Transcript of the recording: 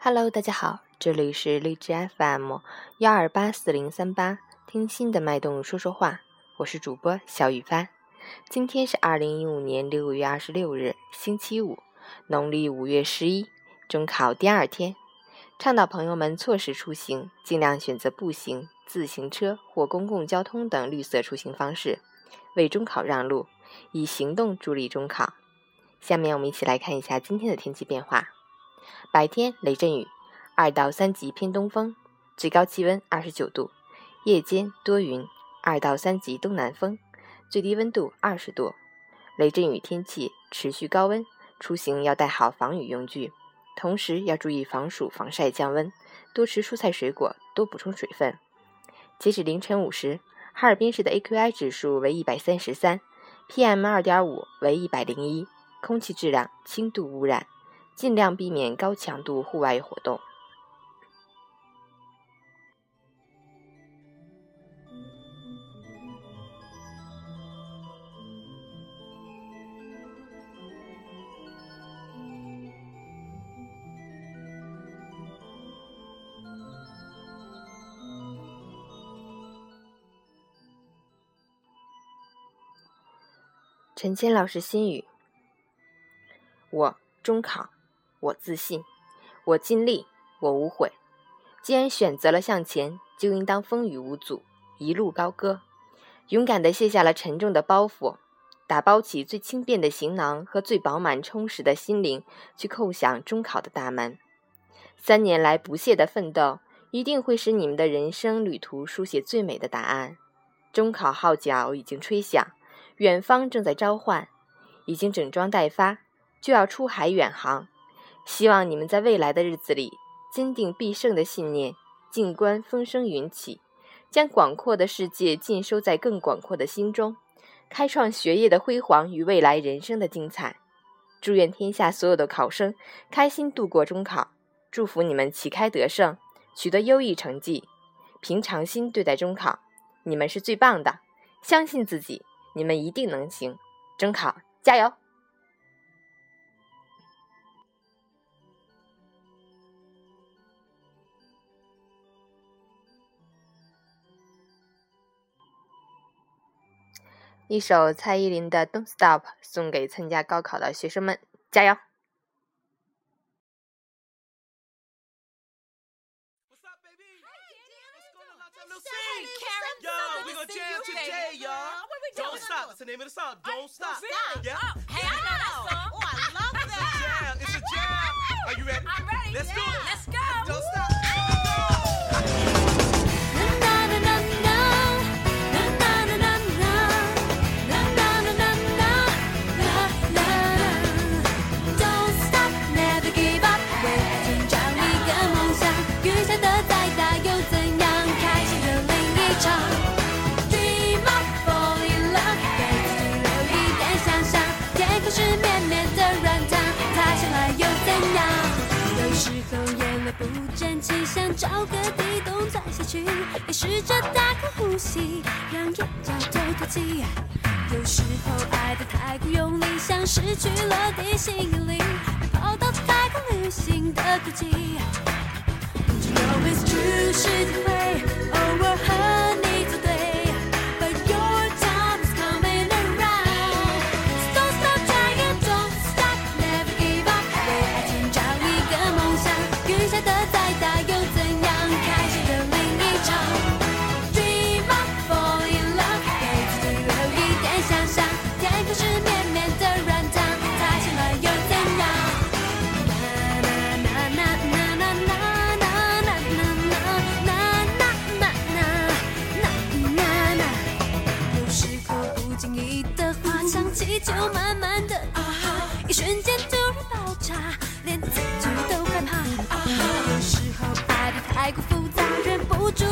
Hello，大家好，这里是荔枝 FM 幺二八四零三八，听心的脉动说说话，我是主播小雨帆。今天是二零一五年六月二十六日，星期五，农历五月十一，中考第二天。倡导朋友们错时出行，尽量选择步行、自行车或公共交通等绿色出行方式，为中考让路，以行动助力中考。下面我们一起来看一下今天的天气变化。白天雷阵雨，二到三级偏东风，最高气温二十九度；夜间多云，二到三级东南风，最低温度二十度。雷阵雨天气持续高温，出行要带好防雨用具，同时要注意防暑防晒降温，多吃蔬菜水果，多补充水分。截止凌晨五时，哈尔滨市的 AQI 指数为一百三十三，PM 二点五为一百零一，空气质量轻度污染。尽量避免高强度户外活动。陈谦老师心语：我中考。我自信，我尽力，我无悔。既然选择了向前，就应当风雨无阻，一路高歌。勇敢地卸下了沉重的包袱，打包起最轻便的行囊和最饱满充实的心灵，去叩响中考的大门。三年来不懈的奋斗，一定会使你们的人生旅途书写最美的答案。中考号角已经吹响，远方正在召唤，已经整装待发，就要出海远航。希望你们在未来的日子里，坚定必胜的信念，静观风生云起，将广阔的世界尽收在更广阔的心中，开创学业的辉煌与未来人生的精彩。祝愿天下所有的考生开心度过中考，祝福你们旗开得胜，取得优异成绩。平常心对待中考，你们是最棒的，相信自己，你们一定能行。中考加油！一首蔡依林的《Don't Stop》送给参加高考的学生们，加油！y'all. Don't stop. It's the name of the song. Don't stop. Really? Hey, I know that song. Oh, I love that. It's a jam. It's a jam. Are you ready? I'm ready. Let's go. Let's go. Don't stop. Don't stop, 又怎样？开始的另一场。不争气，想找个地洞钻下去，也试着大口呼吸，让眼角透透气。有时候爱得太过用力，像失去了地心引力，跑到太空旅行的轨迹。You know it's true，世就慢慢的啊哈，一瞬间突然爆炸，连自己都害怕。有时候爱的太过复杂，忍不住。